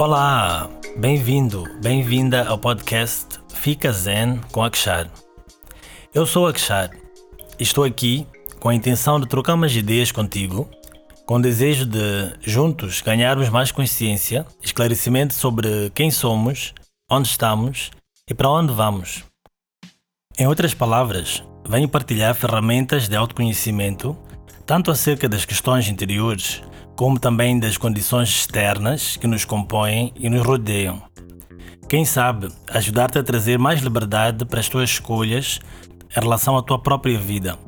Olá, bem-vindo, bem-vinda ao podcast Fica Zen com Akshar. Eu sou Akshar e estou aqui com a intenção de trocar umas ideias contigo, com o desejo de, juntos, ganharmos mais consciência, esclarecimento sobre quem somos, onde estamos e para onde vamos. Em outras palavras, venho partilhar ferramentas de autoconhecimento, tanto acerca das questões interiores, como também das condições externas que nos compõem e nos rodeiam. Quem sabe ajudar-te a trazer mais liberdade para as tuas escolhas em relação à tua própria vida.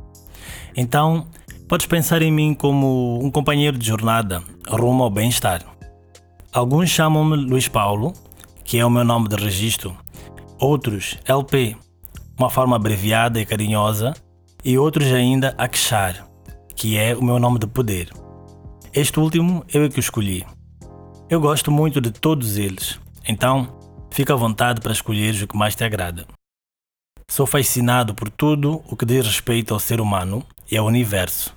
Então, podes pensar em mim como um companheiro de jornada rumo ao bem-estar. Alguns chamam-me Luís Paulo, que é o meu nome de registro, outros LP, uma forma abreviada e carinhosa, e outros ainda Akshar, que é o meu nome de poder. Este último eu é que o escolhi. Eu gosto muito de todos eles, então fica à vontade para escolheres o que mais te agrada. Sou fascinado por tudo o que diz respeito ao ser humano e ao universo.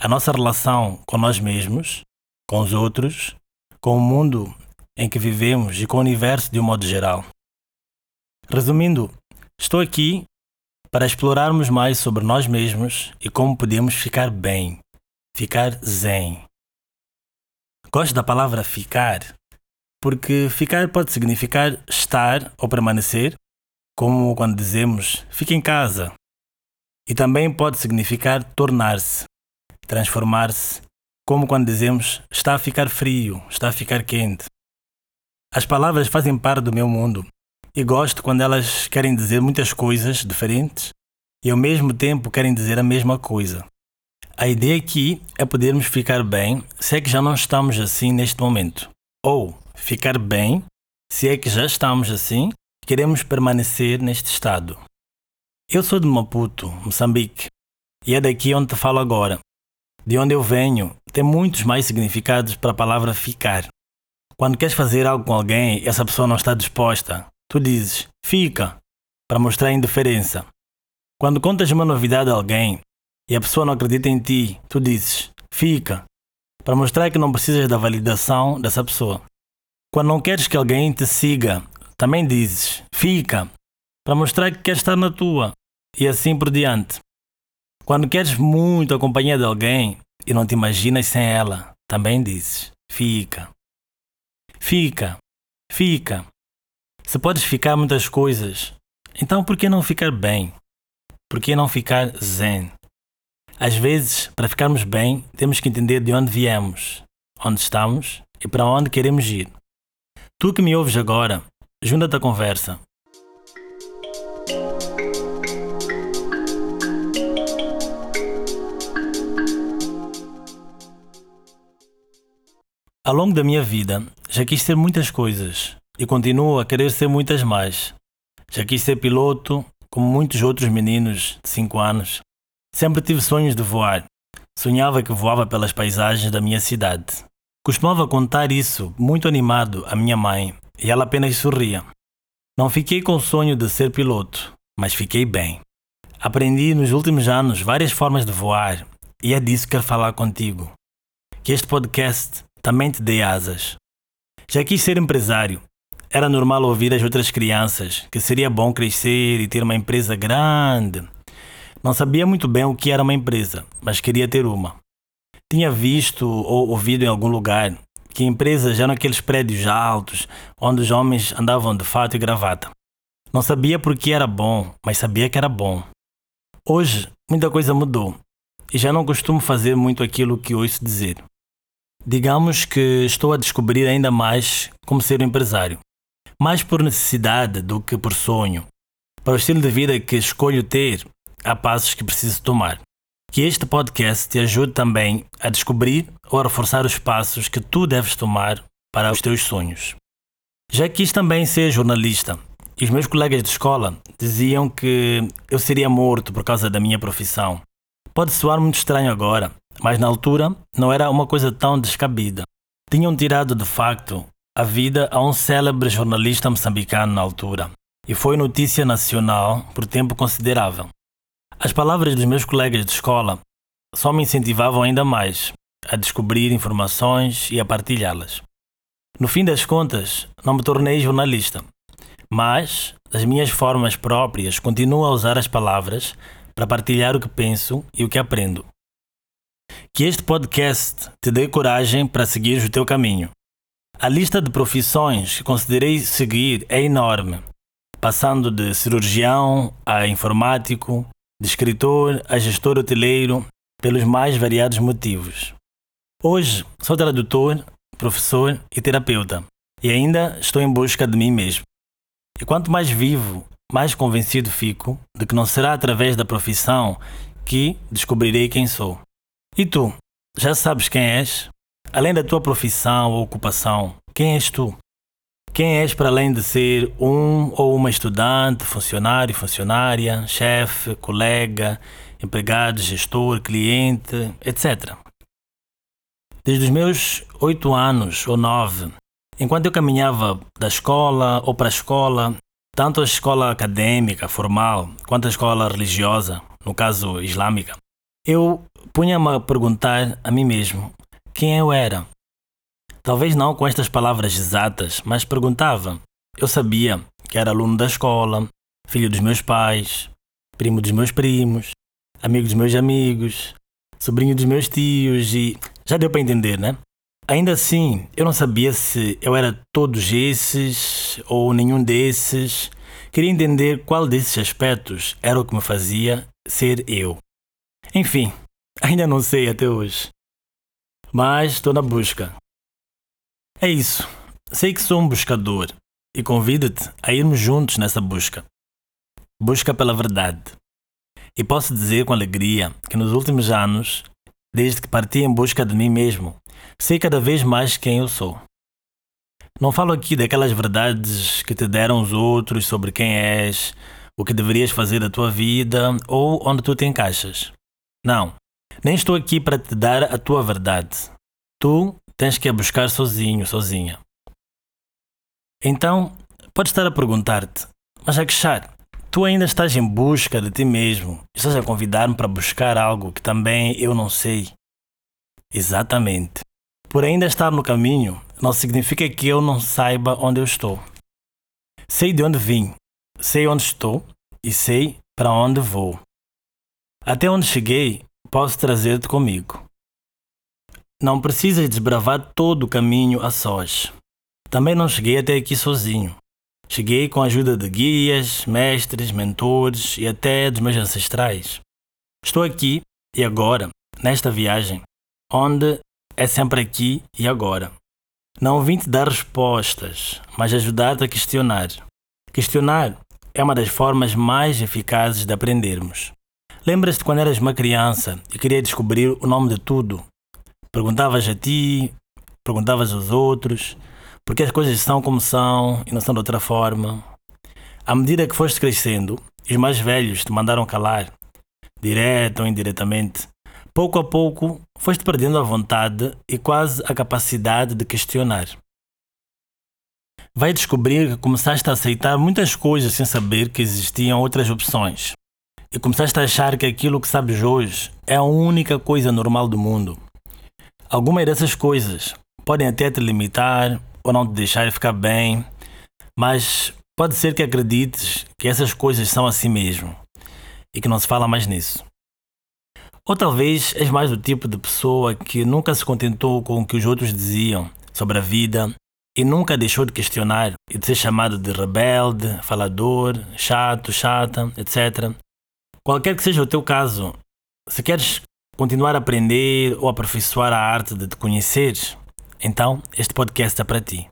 A nossa relação com nós mesmos, com os outros, com o mundo em que vivemos e com o universo de um modo geral. Resumindo, estou aqui para explorarmos mais sobre nós mesmos e como podemos ficar bem, ficar zen. Gosto da palavra ficar porque ficar pode significar estar ou permanecer, como quando dizemos fique em casa. E também pode significar tornar-se, transformar-se, como quando dizemos está a ficar frio, está a ficar quente. As palavras fazem parte do meu mundo e gosto quando elas querem dizer muitas coisas diferentes e ao mesmo tempo querem dizer a mesma coisa. A ideia aqui é podermos ficar bem se é que já não estamos assim neste momento. Ou ficar bem se é que já estamos assim queremos permanecer neste estado. Eu sou de Maputo, Moçambique, e é daqui onde te falo agora. De onde eu venho, tem muitos mais significados para a palavra ficar. Quando queres fazer algo com alguém e essa pessoa não está disposta, tu dizes fica, para mostrar indiferença. Quando contas uma novidade a alguém e a pessoa não acredita em ti, tu dizes fica, para mostrar que não precisas da validação dessa pessoa. Quando não queres que alguém te siga, também dizes fica, para mostrar que queres estar na tua, e assim por diante. Quando queres muito a companhia de alguém e não te imaginas sem ela, também dizes fica. Fica, fica. Se podes ficar muitas coisas, então por que não ficar bem? Por que não ficar zen? Às vezes, para ficarmos bem, temos que entender de onde viemos, onde estamos e para onde queremos ir. Tu que me ouves agora, junta-te à conversa. Ao longo da minha vida, já quis ser muitas coisas e continuo a querer ser muitas mais. Já quis ser piloto, como muitos outros meninos de 5 anos. Sempre tive sonhos de voar. Sonhava que voava pelas paisagens da minha cidade. Costumava contar isso, muito animado, à minha mãe, e ela apenas sorria. Não fiquei com o sonho de ser piloto, mas fiquei bem. Aprendi nos últimos anos várias formas de voar, e é disso que quero falar contigo. Que este podcast também te dê asas. Já quis ser empresário. Era normal ouvir as outras crianças que seria bom crescer e ter uma empresa grande. Não sabia muito bem o que era uma empresa, mas queria ter uma. Tinha visto ou ouvido em algum lugar que empresas eram aqueles prédios altos onde os homens andavam de fato e gravata. Não sabia porque era bom, mas sabia que era bom. Hoje, muita coisa mudou e já não costumo fazer muito aquilo que ouço dizer. Digamos que estou a descobrir ainda mais como ser um empresário, mais por necessidade do que por sonho. Para o estilo de vida que escolho ter, há passos que preciso tomar. Que este podcast te ajude também a descobrir ou a reforçar os passos que tu deves tomar para os teus sonhos. Já quis também ser jornalista e os meus colegas de escola diziam que eu seria morto por causa da minha profissão. Pode soar muito estranho agora, mas na altura não era uma coisa tão descabida. Tinham tirado de facto a vida a um célebre jornalista moçambicano na altura, e foi notícia nacional por tempo considerável. As palavras dos meus colegas de escola só me incentivavam ainda mais a descobrir informações e a partilhá-las. No fim das contas, não me tornei jornalista, mas, das minhas formas próprias, continuo a usar as palavras para partilhar o que penso e o que aprendo. Que este podcast te dê coragem para seguir o teu caminho. A lista de profissões que considerei seguir é enorme, passando de cirurgião a informático, de escritor a gestor hoteleiro, pelos mais variados motivos. Hoje sou tradutor, professor e terapeuta, e ainda estou em busca de mim mesmo. E quanto mais vivo, mais convencido fico de que não será através da profissão que descobrirei quem sou. E tu, já sabes quem és? Além da tua profissão ou ocupação, quem és tu? Quem és para além de ser um ou uma estudante, funcionário, funcionária, chefe, colega, empregado, gestor, cliente, etc. Desde os meus oito anos ou nove, enquanto eu caminhava da escola ou para a escola, tanto a escola acadêmica, formal, quanto a escola religiosa, no caso islâmica, eu punha-me a perguntar a mim mesmo quem eu era. Talvez não com estas palavras exatas, mas perguntava. Eu sabia que era aluno da escola, filho dos meus pais, primo dos meus primos, amigo dos meus amigos, sobrinho dos meus tios e. Já deu para entender, né? Ainda assim, eu não sabia se eu era todos esses ou nenhum desses. Queria entender qual desses aspectos era o que me fazia ser eu. Enfim, ainda não sei até hoje. Mas estou na busca. É isso. Sei que sou um buscador e convido-te a irmos juntos nessa busca. Busca pela verdade. E posso dizer com alegria que nos últimos anos, desde que parti em busca de mim mesmo, sei cada vez mais quem eu sou. Não falo aqui daquelas verdades que te deram os outros sobre quem és, o que deverias fazer da tua vida ou onde tu te encaixas. Não, nem estou aqui para te dar a tua verdade. Tu tens que a buscar sozinho, sozinha. Então, podes estar a perguntar-te, mas Akshar, tu ainda estás em busca de ti mesmo, estás a convidar-me para buscar algo que também eu não sei. Exatamente. Por ainda estar no caminho, não significa que eu não saiba onde eu estou. Sei de onde vim, sei onde estou e sei para onde vou. Até onde cheguei, posso trazer-te comigo. Não precisas desbravar todo o caminho a sós. Também não cheguei até aqui sozinho. Cheguei com a ajuda de guias, mestres, mentores e até dos meus ancestrais. Estou aqui e agora, nesta viagem, onde é sempre aqui e agora. Não vim te dar respostas, mas ajudar-te a questionar. Questionar é uma das formas mais eficazes de aprendermos. Lembras-te quando eras uma criança e queria descobrir o nome de tudo? Perguntavas a ti, perguntavas aos outros, porque as coisas são como são e não são de outra forma. À medida que foste crescendo, os mais velhos te mandaram calar, direto ou indiretamente, pouco a pouco foste perdendo a vontade e quase a capacidade de questionar. Vai descobrir que começaste a aceitar muitas coisas sem saber que existiam outras opções e começaste a achar que aquilo que sabes hoje é a única coisa normal do mundo. Algumas dessas coisas podem até te limitar ou não te deixar ficar bem, mas pode ser que acredites que essas coisas são assim mesmo e que não se fala mais nisso. Ou talvez és mais do tipo de pessoa que nunca se contentou com o que os outros diziam sobre a vida e nunca deixou de questionar e de ser chamado de rebelde, falador, chato, chata, etc. Qualquer que seja o teu caso, se queres continuar a aprender ou aperfeiçoar a arte de te conhecer, então este podcast é para ti.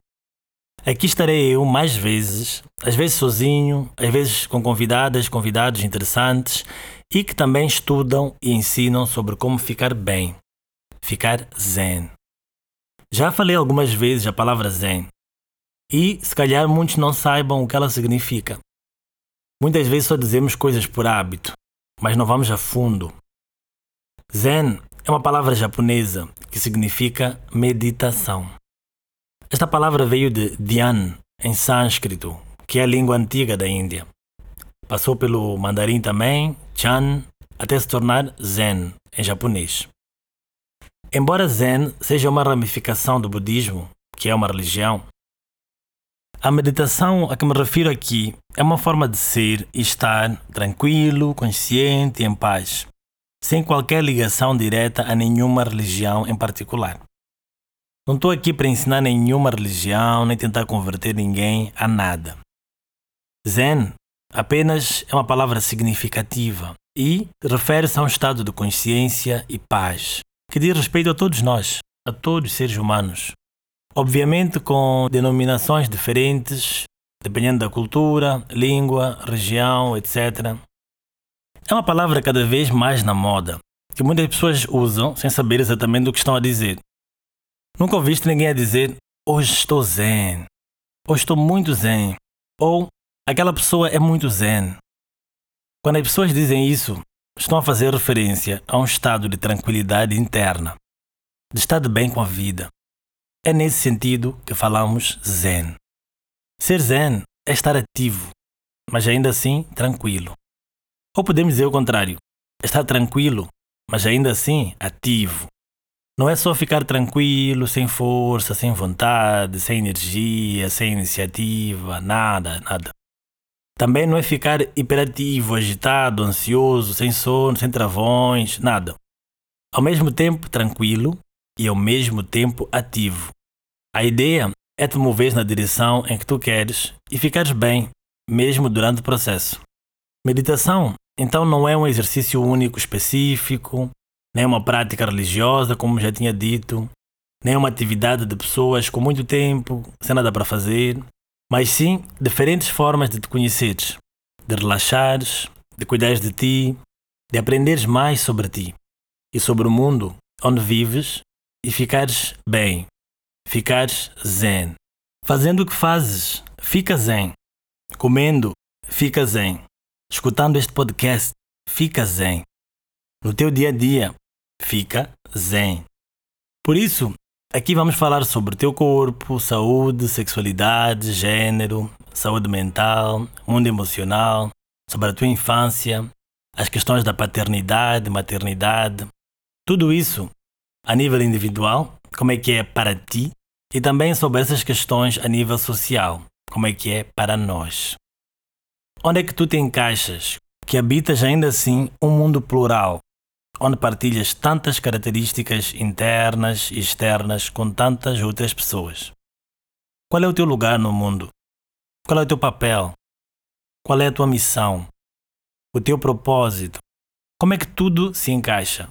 Aqui estarei eu mais vezes, às vezes sozinho, às vezes com convidadas, convidados interessantes e que também estudam e ensinam sobre como ficar bem, ficar zen. Já falei algumas vezes a palavra zen e se calhar muitos não saibam o que ela significa. Muitas vezes só dizemos coisas por hábito, mas não vamos a fundo. Zen é uma palavra japonesa que significa meditação. Esta palavra veio de Dhyan, em sânscrito, que é a língua antiga da Índia. Passou pelo mandarim também, Chan, até se tornar Zen, em japonês. Embora Zen seja uma ramificação do budismo, que é uma religião. A meditação a que me refiro aqui é uma forma de ser e estar tranquilo, consciente e em paz, sem qualquer ligação direta a nenhuma religião em particular. Não estou aqui para ensinar nenhuma religião nem tentar converter ninguém a nada. Zen apenas é uma palavra significativa e refere-se a um estado de consciência e paz que diz respeito a todos nós, a todos os seres humanos. Obviamente com denominações diferentes, dependendo da cultura, língua, região, etc. É uma palavra cada vez mais na moda, que muitas pessoas usam sem saber exatamente o que estão a dizer. Nunca ouviste ninguém a dizer hoje estou zen, hoje estou muito zen, ou aquela pessoa é muito zen. Quando as pessoas dizem isso, estão a fazer referência a um estado de tranquilidade interna, de estar de bem com a vida, é nesse sentido que falamos Zen. Ser Zen é estar ativo, mas ainda assim tranquilo. Ou podemos dizer o contrário: estar tranquilo, mas ainda assim ativo. Não é só ficar tranquilo, sem força, sem vontade, sem energia, sem iniciativa, nada, nada. Também não é ficar hiperativo, agitado, ansioso, sem sono, sem travões, nada. Ao mesmo tempo tranquilo, e ao mesmo tempo ativo. A ideia é te mover na direção em que tu queres e ficares bem, mesmo durante o processo. Meditação, então, não é um exercício único específico, nem uma prática religiosa, como já tinha dito, nem uma atividade de pessoas com muito tempo, sem nada para fazer, mas sim diferentes formas de te conheceres, de relaxares, de cuidares de ti, de aprenderes mais sobre ti e sobre o mundo onde vives e ficares bem, ficares zen. Fazendo o que fazes, fica zen. Comendo, fica zen. Escutando este podcast, fica zen. No teu dia a dia, fica zen. Por isso, aqui vamos falar sobre teu corpo, saúde, sexualidade, gênero, saúde mental, mundo emocional, sobre a tua infância, as questões da paternidade, maternidade. Tudo isso a nível individual, como é que é para ti, e também sobre essas questões a nível social, como é que é para nós. Onde é que tu te encaixas, que habitas ainda assim um mundo plural, onde partilhas tantas características internas e externas com tantas outras pessoas? Qual é o teu lugar no mundo? Qual é o teu papel? Qual é a tua missão? O teu propósito? Como é que tudo se encaixa?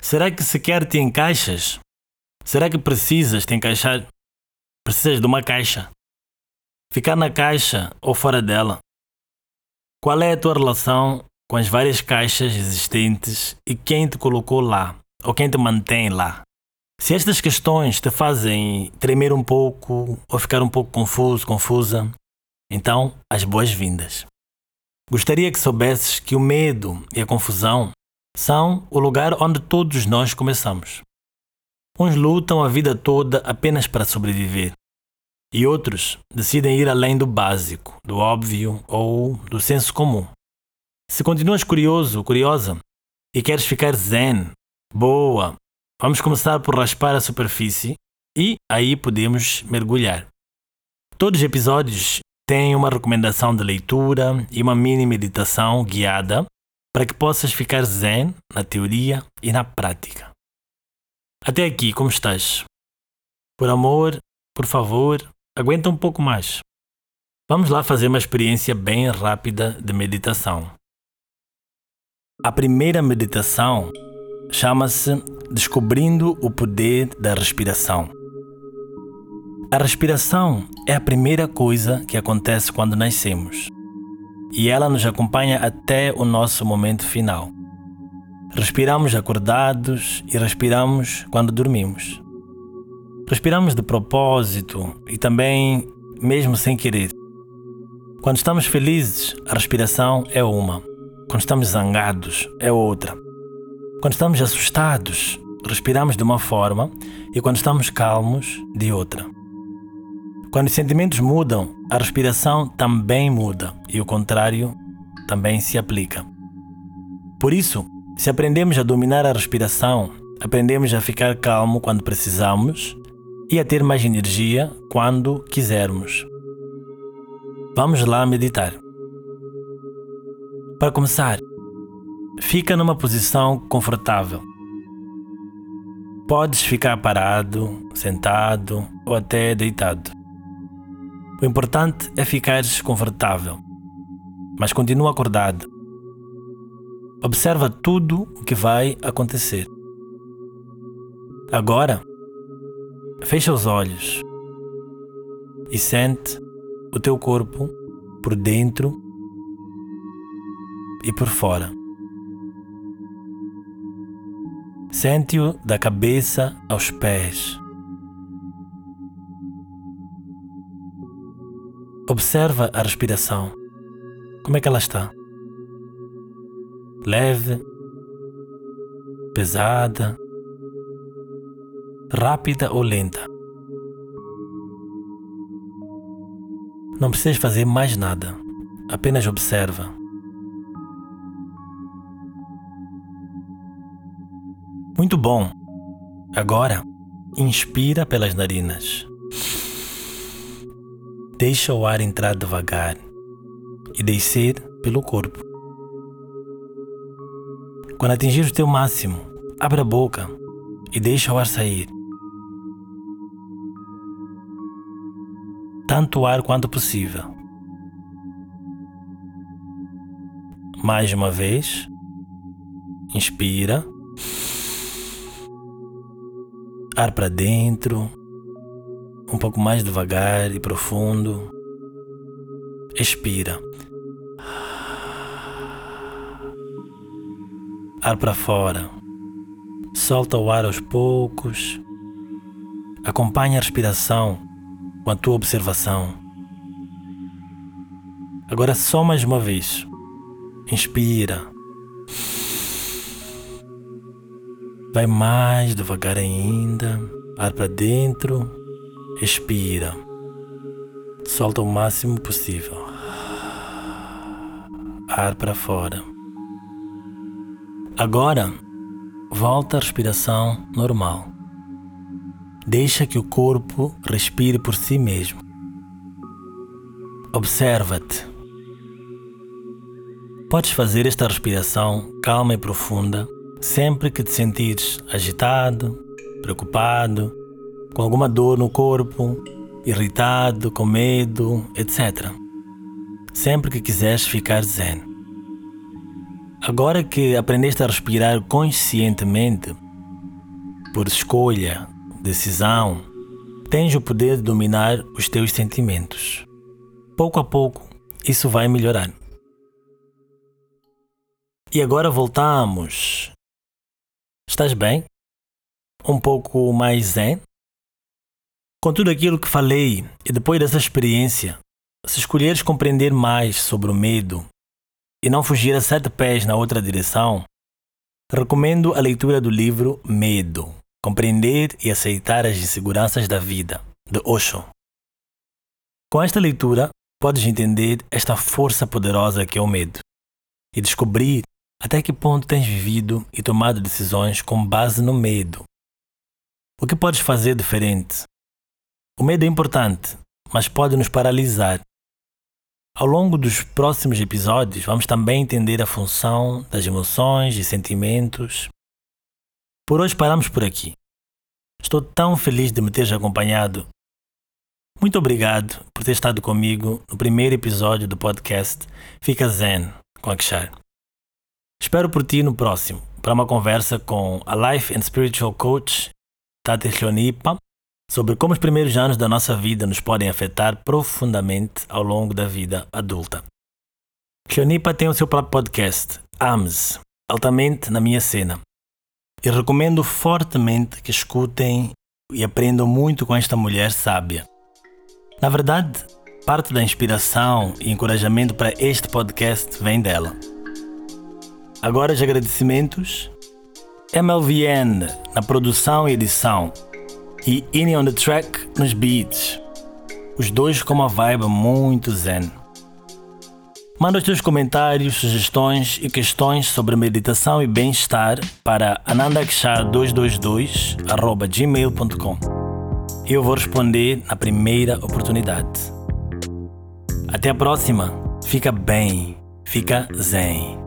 Será que sequer te encaixas? Será que precisas te encaixar? Precisas de uma caixa? Ficar na caixa ou fora dela? Qual é a tua relação com as várias caixas existentes e quem te colocou lá ou quem te mantém lá? Se estas questões te fazem tremer um pouco ou ficar um pouco confuso, confusa, então as boas-vindas. Gostaria que soubesses que o medo e a confusão são o lugar onde todos nós começamos. Uns lutam a vida toda apenas para sobreviver, e outros decidem ir além do básico, do óbvio ou do senso comum. Se continuas curioso, curiosa, e queres ficar zen, boa, vamos começar por raspar a superfície e aí podemos mergulhar. Todos os episódios têm uma recomendação de leitura e uma mini meditação guiada para que possas ficar zen na teoria e na prática. Até aqui, como estás? Por amor, por favor, aguenta um pouco mais. Vamos lá fazer uma experiência bem rápida de meditação. A primeira meditação chama-se Descobrindo o Poder da Respiração. A respiração é a primeira coisa que acontece quando nascemos e ela nos acompanha até o nosso momento final. Respiramos acordados e respiramos quando dormimos. Respiramos de propósito e também mesmo sem querer. Quando estamos felizes, a respiração é uma. Quando estamos zangados, é outra. Quando estamos assustados, respiramos de uma forma e quando estamos calmos, de outra. Quando os sentimentos mudam, a respiração também muda e o contrário também se aplica. Por isso, se aprendemos a dominar a respiração, aprendemos a ficar calmo quando precisamos e a ter mais energia quando quisermos. Vamos lá meditar. Para começar, fica numa posição confortável. Podes ficar parado, sentado ou até deitado. O importante é ficares confortável, mas continua acordado. Observa tudo o que vai acontecer. Agora, fecha os olhos e sente o teu corpo por dentro e por fora. Sente-o da cabeça aos pés. Observa a respiração. Como é que ela está? Leve, pesada, rápida ou lenta. Não precisas fazer mais nada, apenas observa. Muito bom. Agora, inspira pelas narinas. Deixa o ar entrar devagar e descer pelo corpo. Quando atingir o teu máximo, abre a boca e deixa o ar sair. Tanto ar quanto possível. Mais uma vez, inspira ar para dentro, um pouco mais devagar e profundo. Expira. Ar para fora. Solta o ar aos poucos. Acompanha a respiração com a tua observação. Agora só mais uma vez. Inspira. Vai mais devagar ainda. Ar para dentro. Expira. Solta o máximo possível. Ar para fora. Agora, volta à respiração normal. Deixa que o corpo respire por si mesmo. Observa-te. Podes fazer esta respiração calma e profunda Sempre que te sentires agitado, preocupado, com alguma dor no corpo, irritado, com medo, etc. Sempre que quiseres ficar zen. Agora que aprendeste a respirar conscientemente, por escolha, decisão, tens o poder de dominar os teus sentimentos. Pouco a pouco, isso vai melhorar. E agora voltamos Estás bem? Um pouco mais zen? Com tudo aquilo que falei e depois dessa experiência, se escolheres compreender mais sobre o medo e não fugir a sete pés na outra direção, recomendo a leitura do livro Medo Compreender e Aceitar as Inseguranças da Vida, de Osho. Com esta leitura, podes entender esta força poderosa que é o medo e descobrir até que ponto tens vivido e tomado decisões com base no medo? O que podes fazer diferente? O medo é importante, mas pode nos paralisar. Ao longo dos próximos episódios, vamos também entender a função das emoções e sentimentos. Por hoje paramos por aqui. Estou tão feliz de me teres acompanhado. Muito obrigado por ter estado comigo no primeiro episódio do podcast Fica Zen com Akshar. Espero por ti no próximo, para uma conversa com a Life and Spiritual Coach Tati Leonipa sobre como os primeiros anos da nossa vida nos podem afetar profundamente ao longo da vida adulta. Leonipa tem o seu próprio podcast, AMS, altamente na minha cena. E recomendo fortemente que escutem e aprendam muito com esta mulher sábia. Na verdade, parte da inspiração e encorajamento para este podcast vem dela. Agora os agradecimentos. MLVN na produção e edição e Inni on the Track nos beats. Os dois com uma vibe muito zen. Manda os teus comentários, sugestões e questões sobre meditação e bem-estar para anandakshar222.gmail.com e eu vou responder na primeira oportunidade. Até a próxima. Fica bem, fica zen.